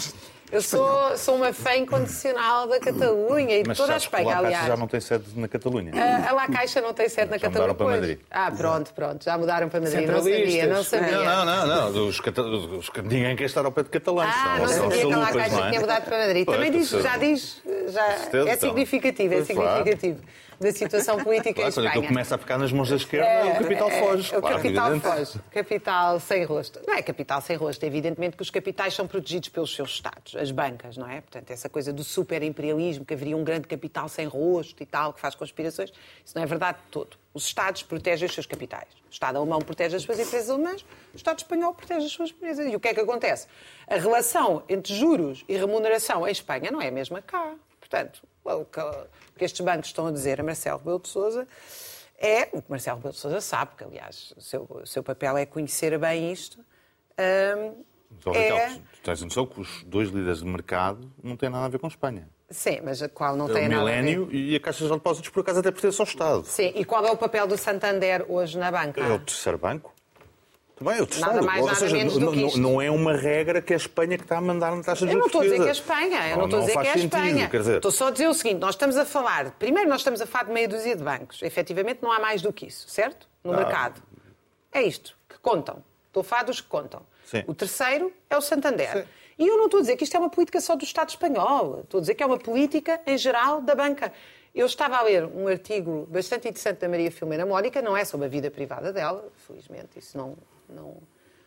Eu sou, sou uma fã incondicional da Catalunha e de toda a Espanha, La Caixa aliás. já não tem sede na Catalunha. A, a La Caixa não tem sede na Já Catalunha. mudaram para. Madrid. Ah, pronto, pronto. Já mudaram para Madrid. Não sabia, não sabia. Não, não, não, não. Os cata- os- ninguém quer estar ao pé de catalães. Ah, não são sabia que a La Caixa não é? tinha mudado para Madrid. Pois, Também diz, já diz, já é então. significativo, é significativo da situação política Claro, em quando Espanha. aquilo começa a ficar nas mãos da esquerda, o capital foge. É, o claro, capital evidente. foge. Capital sem rosto. Não é capital sem rosto, evidentemente que os capitais são protegidos pelos seus Estados, as bancas, não é? Portanto, essa coisa do super-imperialismo, que haveria um grande capital sem rosto e tal, que faz conspirações, isso não é verdade de todo. Os Estados protegem os seus capitais. O Estado alemão protege as suas empresas alemãs, o Estado espanhol protege as suas empresas. E o que é que acontece? A relação entre juros e remuneração em Espanha não é a mesma cá. Portanto, o que, o estes bancos estão a dizer a Marcelo Rebelo de Sousa é o que Marcelo Rebelo de Sousa sabe, que aliás o seu, o seu papel é conhecer bem isto. hum, Mas, Raquel, é- tu tens noção que os dois líderes de mercado não têm nada a ver com a Espanha. Sim, mas a qual não É tem o nada a Milénio e a Caixa de Depósitos, por acaso, até pertence ao Estado. Sim, e qual é o papel do Santander hoje na banca? É o terceiro banco. O terceiro. Nada mais, Ou nada seja, menos não, que não- é uma regra que a Espanha que está a mandar na taxa de Eu não juros estou a dizer que é a. Espanha, eu não Não- estou a dizer que é a Espanha. dizer- Estou só a dizer o seguinte: nós estamos a falar, primeiro, nós estamos a falar de meia dúzia de bancos. Efetivamente, não há mais do que isso, certo? No Ah. mercado. É isto, que contam. Estou a falar dos que contam. Sim. O terceiro é o Santander. Sim. E eu não estou a dizer que isto é uma política só do Estado espanhol. Estou a dizer que é uma política em geral da banca. Eu estava a ler um artigo bastante interessante da Maria Filomena Mónica, não é sobre a vida privada dela, felizmente, isso não, não,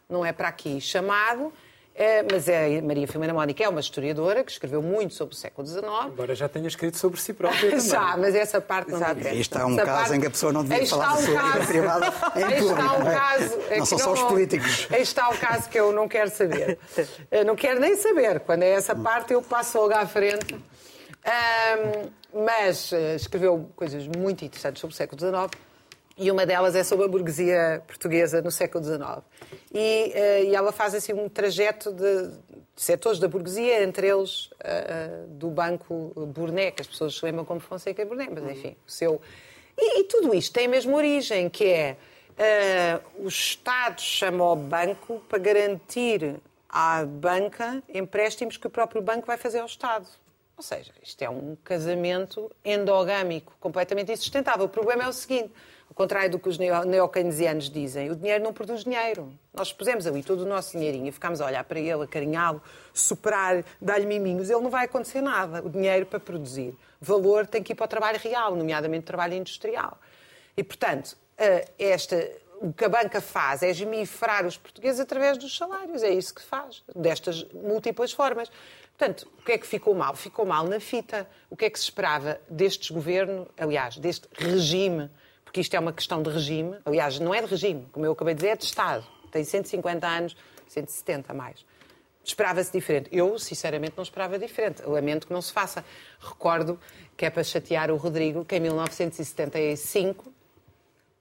não é para aqui chamado, eh, mas é, Maria Filomena Mónica é uma historiadora que escreveu muito sobre o século XIX. Embora já tenha escrito sobre si própria também. Já, mas essa parte não Exato. interessa. Aí está um Essa caso parte- em que a pessoa não devia falar da um sua vida caso- privada em público. está um não é? caso... é Não que são só os políticos. Aí está o caso que eu não quero saber. Eu não quero nem saber. Quando é essa parte, eu passo logo à frente. Ahm, mas eh, escreveu coisas muito interessantes sobre o século XIX e uma delas é sobre a burguesia portuguesa no século XIX. E, eh, e ela faz assim um trajeto de, setores da burguesia, entre eles eh, do Banco Burné, que as pessoas se lembram como Fonseca Burné, mas enfim, o seu. E, e tudo isto tem a mesma origem, que é o Estado chama ao banco para garantir à banca empréstimos que o próprio banco vai fazer ao Estado. Ou seja, isto é um casamento endogâmico, completamente insustentável. O problema é o seguinte: ao contrário do que os neo- neokeynesianos dizem, o dinheiro não produz dinheiro. Nós pusemos ali todo o nosso dinheirinho e ficámos a olhar para ele, acarinhá-lo, superar, dar-lhe miminhos, ele não vai acontecer nada. O dinheiro para produzir valor tem que ir para o trabalho real, nomeadamente o trabalho industrial. E, portanto, eh, esta, o que a banca faz é esmifrar os portugueses através dos salários. É isso que faz, destas múltiplas formas. Portanto, o que é que ficou mal? Ficou mal na fita. O que é que se esperava destes governos, aliás, deste regime, porque isto é uma questão de regime, aliás, não é de regime, como eu acabei de dizer, é de Estado. Tem 150 anos, 170 a mais. Esperava-se diferente. Eu, sinceramente, não esperava diferente. Lamento que não se faça. Recordo que é para chatear o Rodrigo que em 1975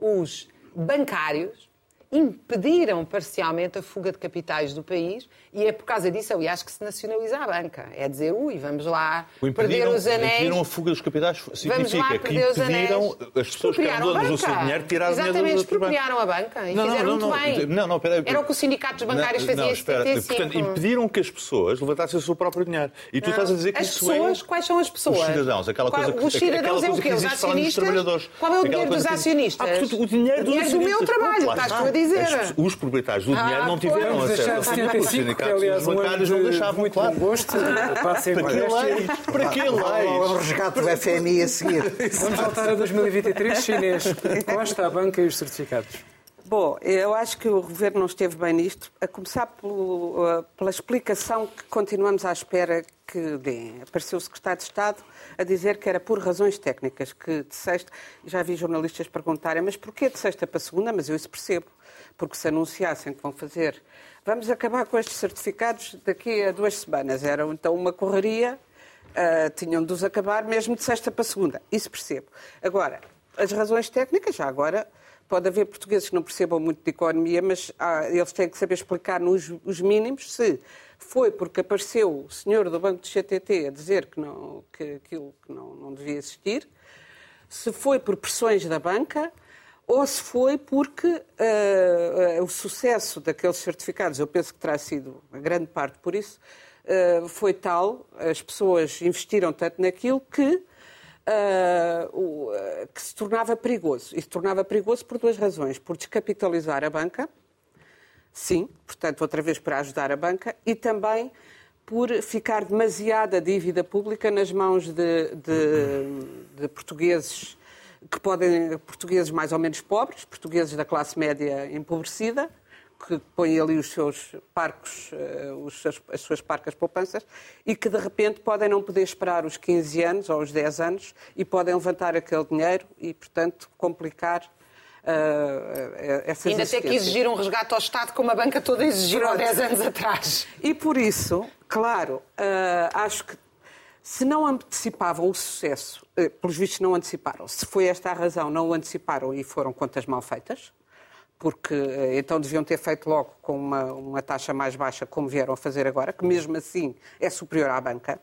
os bancários impediram parcialmente a fuga de capitais do país e é por causa disso, aliás, que se nacionaliza a banca. É dizer, ui, vamos lá perder os anéis. impediram a fuga dos capitais Vamos significa lá que perder os impediram anéis. as pessoas que eram donas do seu dinheiro tirar o dinheiro Exatamente, expropriaram a banca e Não, não, fizeram não, muito não. bem. Não, não, peraí. Era o que os sindicatos bancários faziam não, espera. 75. Portanto, impediram que as pessoas levantassem o seu próprio dinheiro. E tu estás a dizer que as isso pessoas, é... quais são as pessoas? Os cidadãos, aquela coisa que, Os cidadãos é o quê? Os acionistas? Qual é o dinheiro dos acionistas? Ah, portanto, o dinheiro do meu acionistas. trabalho, estás tu a dizer. As- os proprietários do Ah, dinheiro não pois, tiveram acesso. de 75, Os que sindicatos aliás, bancários não deixavam, muito claro. gosto. Passem Para que agora este leis? Para que O resgate do FMI a seguir. Vamos voltar a 2023, chinês. Consta a banca e os certificados. Bom, eu acho que o Governo não esteve bem nisto, a começar pelo, uh, pela explicação que continuamos à espera que deem. Apareceu o Secretário de Estado a dizer que era por razões técnicas, que de sexta, já vi jornalistas perguntarem, mas porquê de sexta para segunda? Mas eu isso percebo, porque se anunciassem que vão fazer, vamos acabar com estes certificados daqui a duas semanas, era então uma correria, uh, tinham de os acabar mesmo de sexta para segunda, isso percebo. Agora, as razões técnicas, já agora, Pode haver portugueses que não percebam muito de economia, mas ah, eles têm que saber explicar nos os mínimos se foi porque apareceu o senhor do Banco de CTT a dizer que, não, que aquilo que não, não devia existir, se foi por pressões da banca ou se foi porque ah, ah, o sucesso daqueles certificados, eu penso que terá sido a grande parte por isso, ah, foi tal, as pessoas investiram tanto naquilo que Uh, o, uh, que se tornava perigoso. E se tornava perigoso por duas razões. Por descapitalizar a banca, sim, portanto, outra vez para ajudar a banca, e também por ficar demasiada dívida pública nas mãos de, de, de portugueses que podem, portugueses mais ou menos pobres, portugueses da classe média empobrecida, que põem ali os seus parcos, uh, os seus, as suas parcas poupanças, e que de repente podem não poder esperar os 15 anos ou os 10 anos e podem levantar aquele dinheiro e, portanto, complicar uh, essas Ainda ter que exigir um resgate ao Estado como a banca toda exigiu há 10 anos atrás. E por isso, claro, uh, acho que se não antecipavam o sucesso, uh, pelos vistos não anteciparam, se foi esta a razão, não o anteciparam e foram contas mal feitas, porque então deviam ter feito logo com uma, uma taxa mais baixa, como vieram a fazer agora, que mesmo assim é superior à banca.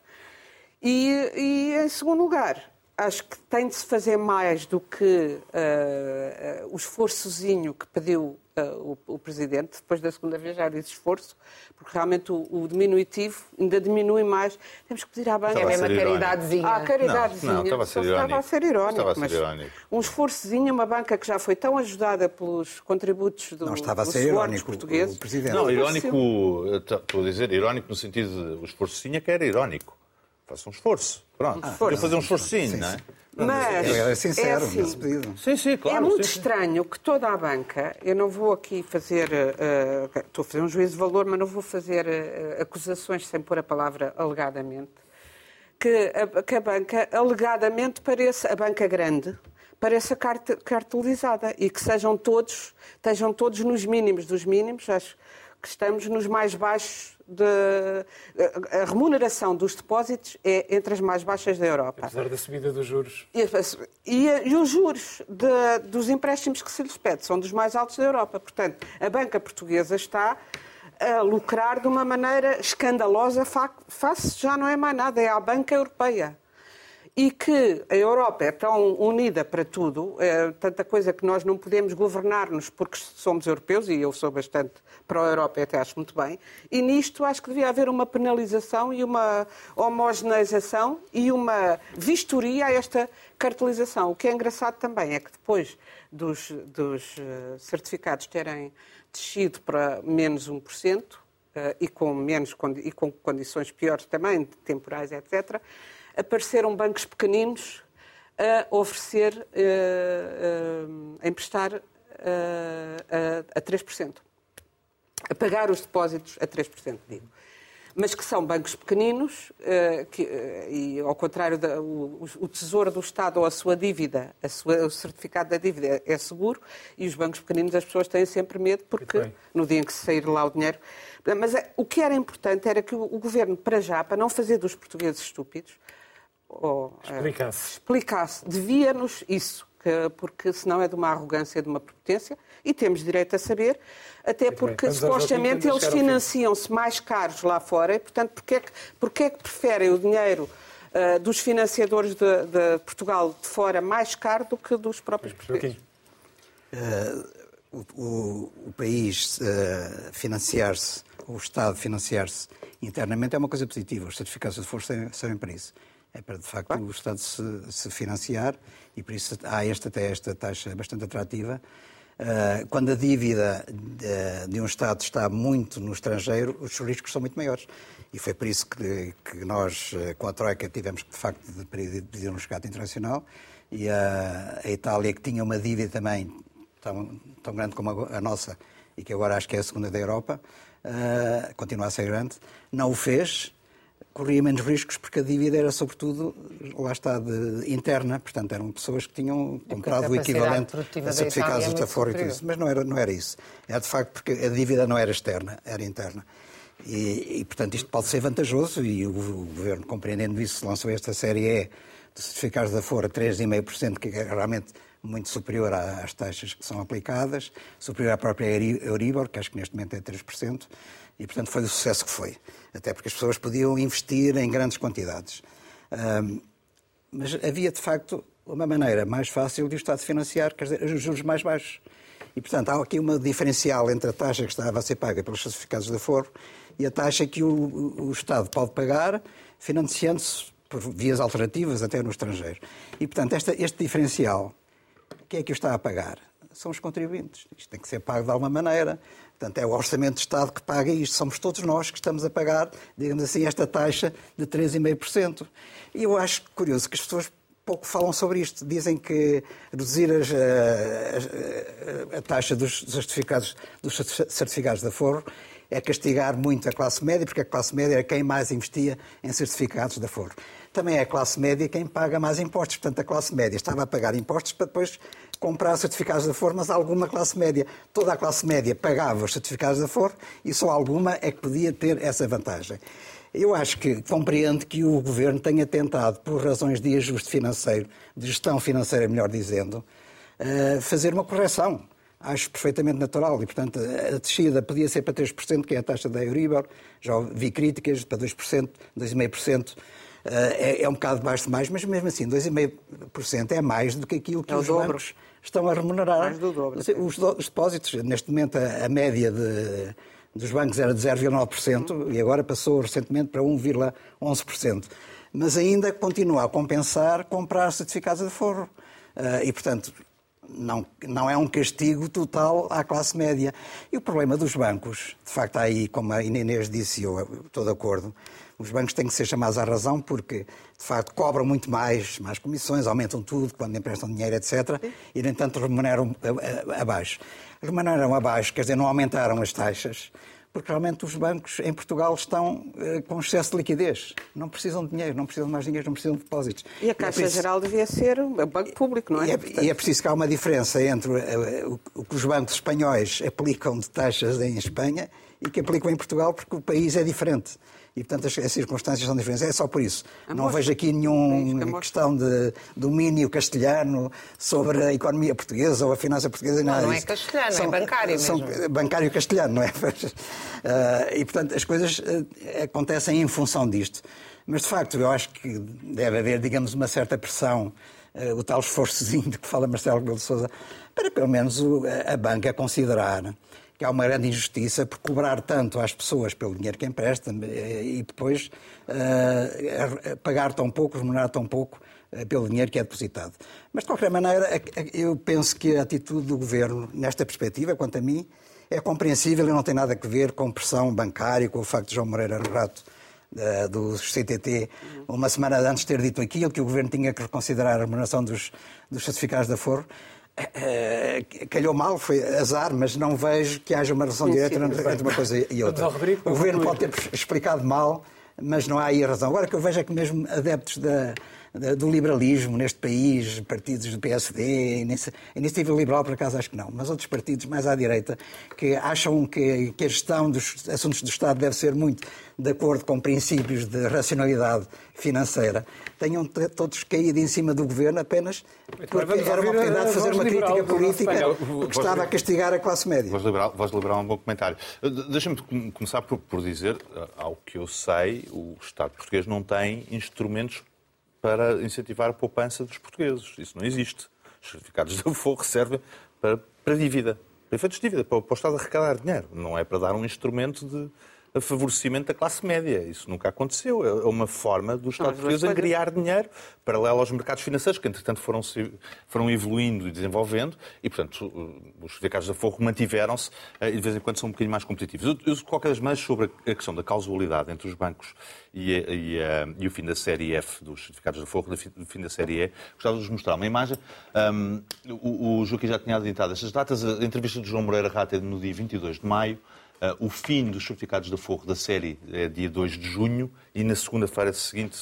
E, e em segundo lugar, acho que tem de se fazer mais do que uh, uh, o esforçozinho que pediu uh, o, o, Presidente, depois da segunda vez já disse esforço, porque realmente o, o, diminutivo ainda diminui mais. Temos que pedir à banca. É mesmo a caridadezinha. Ah, a caridadezinha. Não, não, estava a ser Estava a ser irónico. Estava a ser irónico. Um esforçozinho, uma banca que já foi tão ajudada pelos contributos do Não estava a ser irónico dos portugueses. o Presidente. Não, Não, irónico, estou a dizer, irónico no sentido de o esforço sim é que era irónico. Faça um esforço. Pronto. esforço. Podia fazer um esforcinho, não é? Mas Eu era é sincero assim, nesse pedido. Sim, sim, claro. é muito sim, sim. estranho que toda a banca, eu não vou aqui fazer, uh, estou a fazer um juízo de valor, mas não vou fazer uh, acusações sem pôr a palavra alegadamente, que a, que a banca alegadamente pareça, a banca grande, pareça cart cartelizada e que sejam todos, estejam todos nos mínimos dos mínimos, acho que estamos nos mais baixos de, a remuneração dos depósitos é entre as mais baixas da Europa. Apesar da subida dos juros. E, e, e os juros de, dos empréstimos que se lhes pede são dos mais altos da Europa. Portanto, a banca portuguesa está a lucrar de uma maneira escandalosa face, já não é mais nada, é a banca europeia. E que a Europa é tão unida para tudo, é tanta coisa que nós não podemos governar-nos porque somos europeus, e eu sou bastante pró-Europa e até acho muito bem, e nisto acho que devia haver uma penalização e uma homogeneização e uma vistoria a esta cartelização. O que é engraçado também é que depois dos, dos certificados terem descido para menos 1%, e com, menos, e com condições piores também, temporais, etc., apareceram bancos pequeninos a oferecer, a, a emprestar a, a 3%. A pagar os depósitos a 3%, digo. Mas que são bancos pequeninos, que, e ao contrário, da, o, o, Tesouro do Estado ou a sua dívida, a sua, o certificado da dívida é seguro, e os bancos pequeninos as pessoas têm sempre medo, porque no dia em que sair lá o dinheiro. Mas o que era importante era que o, o governo, para já, para não fazer dos portugueses estúpidos, ou, explicasse. explicasse. Devia-nos isso, que, porque senão é de uma arrogância, de uma prepotência, e temos direito a saber, até Muito porque bem. supostamente eles financiam-se mais caros lá fora, e portanto, porque é que, porque é que preferem o dinheiro uh, dos financiadores de, de, Portugal de fora mais caro do que dos próprios portugueses? Uh, o, o, o, país uh, financiar-se, o Estado financiar-se internamente é uma coisa positiva. Os certificados de força servem para isso é para, de facto, o Estado se, se, financiar e, por isso, há esta, até esta taxa bastante atrativa. Uh, quando a dívida de, um Estado está muito no estrangeiro, os riscos são muito maiores. E foi por isso que, que nós, eh, com a Troika, tivemos de facto, de pedir um resgate internacional. E a, a, Itália, que tinha uma dívida também tão, tão grande como a, a, nossa, e que agora acho que é a segunda da Europa, uh, continua a ser grande, não o fez corria menos riscos porque a dívida era sobretudo, lá está, de, interna, portanto eram pessoas que tinham comprado o equivalente a certificados é de Aforo e tudo isso. Mas não era, não era isso. Era de facto porque a dívida não era externa, era interna. E, e portanto isto pode ser vantajoso e o, o Governo, compreendendo isso, lançou esta série E de certificados de Aforo a 3,5%, que é realmente muito superior às taxas que são aplicadas, superior à própria Euribor, que acho que neste momento é 3%, e portanto foi o sucesso que foi até porque as pessoas podiam investir em grandes quantidades. Um, mas havia, de facto, uma maneira mais fácil de o Estado financiar, quer dizer, os juros mais baixos. E, portanto, há aqui uma diferencial entre a taxa que estava a ser paga pelos certificados de aforo e a taxa que o, o Estado pode pagar financiando-se por vias alternativas, até no estrangeiro. E, portanto, esta, este diferencial, quem é que o está a pagar? São os contribuintes. Isto tem que ser pago de alguma maneira. Portanto, é o Orçamento de Estado que paga isto. Somos todos nós que estamos a pagar, digamos assim, esta taxa de 3,5%. E eu acho curioso que as pessoas pouco falam sobre isto. Dizem que reduzir as, a, a, a, taxa dos certificados, dos certificados de aforo é castigar muito a classe média, porque a classe média é quem mais investia em certificados de aforo. Também é a classe média quem paga mais impostos. Portanto, a classe média estava a pagar impostos para depois comprar certificados de Aforo, mas alguma classe média. Toda a classe média pagava os certificados de Aforo e só alguma é que podia ter essa vantagem. Eu acho que compreendo que o Governo tenha tentado, por razões de ajuste financeiro, de gestão financeira, melhor dizendo, eh, fazer uma correção. Acho perfeitamente natural e, portanto, a descida podia ser para 3%, que é a taxa da Euribor. Já vi críticas para 2%, 2,5%. É, é um bocado baixo demais, mas mesmo assim, 2,5% é mais do que aquilo que é os dobro. bancos estão a remunerar. Os, os depósitos, neste momento, a, a média de, dos bancos era de 0,9% uhum. e agora passou recentemente para 1,11%. Mas ainda continua a compensar comprar certificados de forro. Uh, e, portanto, não, não é um castigo total à classe média. E o problema dos bancos, de facto, aí, como a Inês disse, eu estou de acordo, os bancos têm que ser chamados à razão porque, de facto, cobram muito mais, mais comissões, aumentam tudo quando emprestam dinheiro, etc. E, no entanto, remuneram abaixo. Remuneram abaixo, quer dizer, não aumentaram as taxas, porque realmente os bancos em Portugal estão uh, com excesso de liquidez. Não precisam de dinheiro, não precisam de mais dinheiro, não precisam de depósitos. E a Caixa é preciso... Geral devia ser um banco público, não é? E é, e é preciso que há uma diferença entre uh, o que os bancos espanhóis aplicam de taxas em Espanha e que aplicam em Portugal, porque o país é diferente e, portanto, as, as, circunstâncias são diferentes. É só por isso. A não vejo aqui nenhuma questão de domínio castelhano sobre a economia portuguesa ou a finança portuguesa. Não, não é castelhano, são, é bancário são mesmo. Bancário castelhano, não é? Uh, e, portanto, as coisas uh, acontecem em função disto. Mas, de facto, eu acho que deve haver, digamos, uma certa pressão, uh, o tal esforçozinho de que fala Marcelo Rebelo de Sousa, para, pelo menos, a banca considerar que há uma grande injustiça por cobrar tanto às pessoas pelo dinheiro que emprestam eh, e depois uh, pagar tão pouco, remunerar tão pouco uh, pelo dinheiro que é depositado. Mas, de qualquer maneira, eu penso que a atitude do Governo, nesta perspectiva, quanto a mim, é compreensível e não tem nada a ver com pressão bancária, com o facto de João Moreira Rato do CTT, uma semana antes ter dito aquilo, que o Governo tinha que reconsiderar a remuneração dos, dos certificados de aforo. Eh, calhou mal, foi azar, mas não vejo que haja uma relação direta entre uma coisa e outra. O governo pode ter explicado mal, mas não há aí a razão. Agora que eu vejo é que mesmo adeptos da, do liberalismo neste país, partidos do PSD, a iniciativa liberal, por acaso, acho que não, mas outros partidos mais à direita, que acham que, que a gestão dos assuntos do Estado deve ser muito de acordo com princípios de racionalidade financeira, tenham todos caído em cima do governo apenas porque era uma oportunidade de fazer uma crítica política que estava a castigar a classe média. Voz liberal, voz liberal é um bom comentário. Deixa-me começar por, por dizer, ao que eu sei, o Estado português não tem instrumentos para incentivar a poupança dos portugueses. Isso não existe. Os certificados de fogo servem para, para dívida, para efeitos de dívida, para, para o Estado arrecadar dinheiro. Não é para dar um instrumento de, a favorecimento da classe média. Isso nunca aconteceu. É uma forma do Estado português angriar dinheiro paralelo aos mercados financeiros, que entretanto foram, foram evoluindo e desenvolvendo, e portanto os certificados de aforro mantiveram-se eh, e de vez em quando são um bocadinho mais competitivos. Eu, de qualquer das maneiras, sobre a questão da causalidade entre os bancos e, e, e, o fim da série F dos certificados de aforro, do fim da série E, gostava de vos mostrar uma imagem. Um, o, o Joaquim já tinha adiantado estas datas. A entrevista de João Moreira Rata é no dia 22 de maio. Uh, o fim dos certificados de aforro da série é dia 2 de junho e na segunda-feira seguinte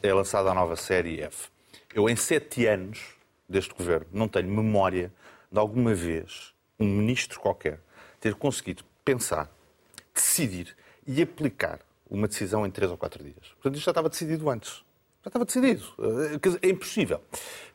é lançada a nova série F. Eu, em sete anos deste governo, não tenho memória de alguma vez um ministro qualquer ter conseguido pensar, decidir e aplicar uma decisão em três ou quatro dias. Portanto, isto já estava decidido antes. Já estava decidido. Uh, é impossível.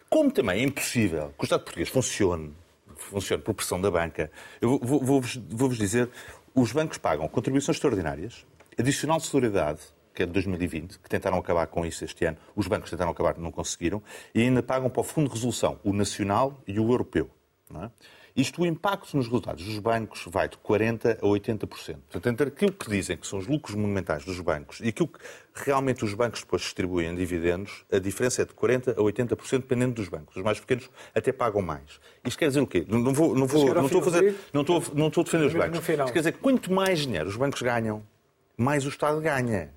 Como também é impossível que o Estado português funcione, funcione por pressão da banca, eu vou-vos vou vou dizer os bancos pagam contribuições extraordinárias, adicional de solidariedade, que é de 2020, que tentaram acabar com isso este ano, os bancos tentaram acabar, não conseguiram, e ainda pagam para o Fundo de Resolução, o nacional e o europeu. É? Isto, o impacto nos resultados dos bancos vai de 40% a 80%. Portanto, entre aquilo que dizem que são os lucros monumentais dos bancos e aquilo que realmente os bancos depois distribuem em dividendos, a diferença é de 40% a 80% dependendo dos bancos. Os mais pequenos até pagam mais. Isto quer dizer o quê? Não, vou, não, vou, não estou a fazer, não estou, não estou a defender os bancos. Isto quer dizer que quanto mais dinheiro os bancos ganham, mais o Estado ganha.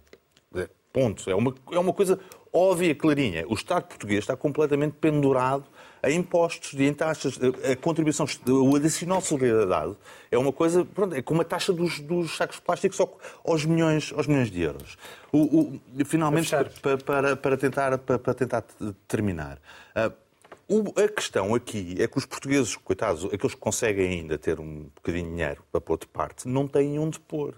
Ponto. É uma, é uma coisa óbvia, clarinha. O Estado português está completamente pendurado a impostos e em taxas. A contribuição, o adicional de solidariedade é uma coisa, pronto, é como a taxa dos, dos sacos de plástico só aos milhões, aos milhões de euros. O, o, finalmente, para, para, para, tentar, para, para tentar terminar. Uh, a questão aqui é que os portugueses, coitados, aqueles que conseguem ainda ter um bocadinho de dinheiro para pôr de parte, não têm onde pôr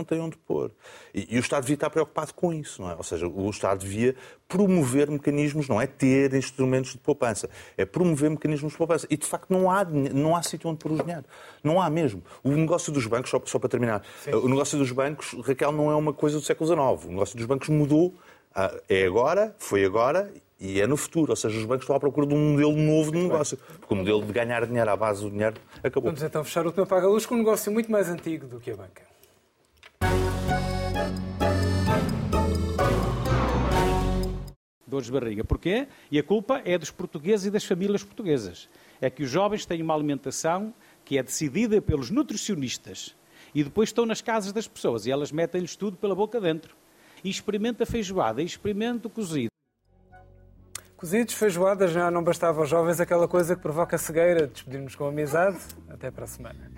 não tem onde pôr. E, e, o Estado devia estar preocupado com isso, não é? Ou seja, o Estado devia promover mecanismos, não é ter instrumentos de poupança, é promover mecanismos de poupança. E, de facto, não há, não há sítio onde pôr o dinheiro. Não há mesmo. O negócio dos bancos, só, só para terminar, Sim. o negócio dos bancos, Raquel, não é uma coisa do século XIX. O negócio dos bancos mudou, ah, é agora, foi agora e é no futuro. Ou seja, os bancos estão à procura de um modelo novo de negócio. Porque o modelo de ganhar dinheiro à base do dinheiro acabou. Vamos então fechar o tema Paga-Luz com um negócio muito mais antigo do que a banca. Dores de barriga. Porquê? E a culpa é dos portugueses e das famílias portuguesas. É que os jovens têm uma alimentação que é decidida pelos nutricionistas e depois estão nas casas das pessoas e elas metem-lhes tudo pela boca dentro. E experimenta a feijoada, experimenta o cozido. Cozidos, feijoadas, já não bastava aos jovens aquela coisa que provoca cegueira. Despedirmos com amizade. Até para a semana.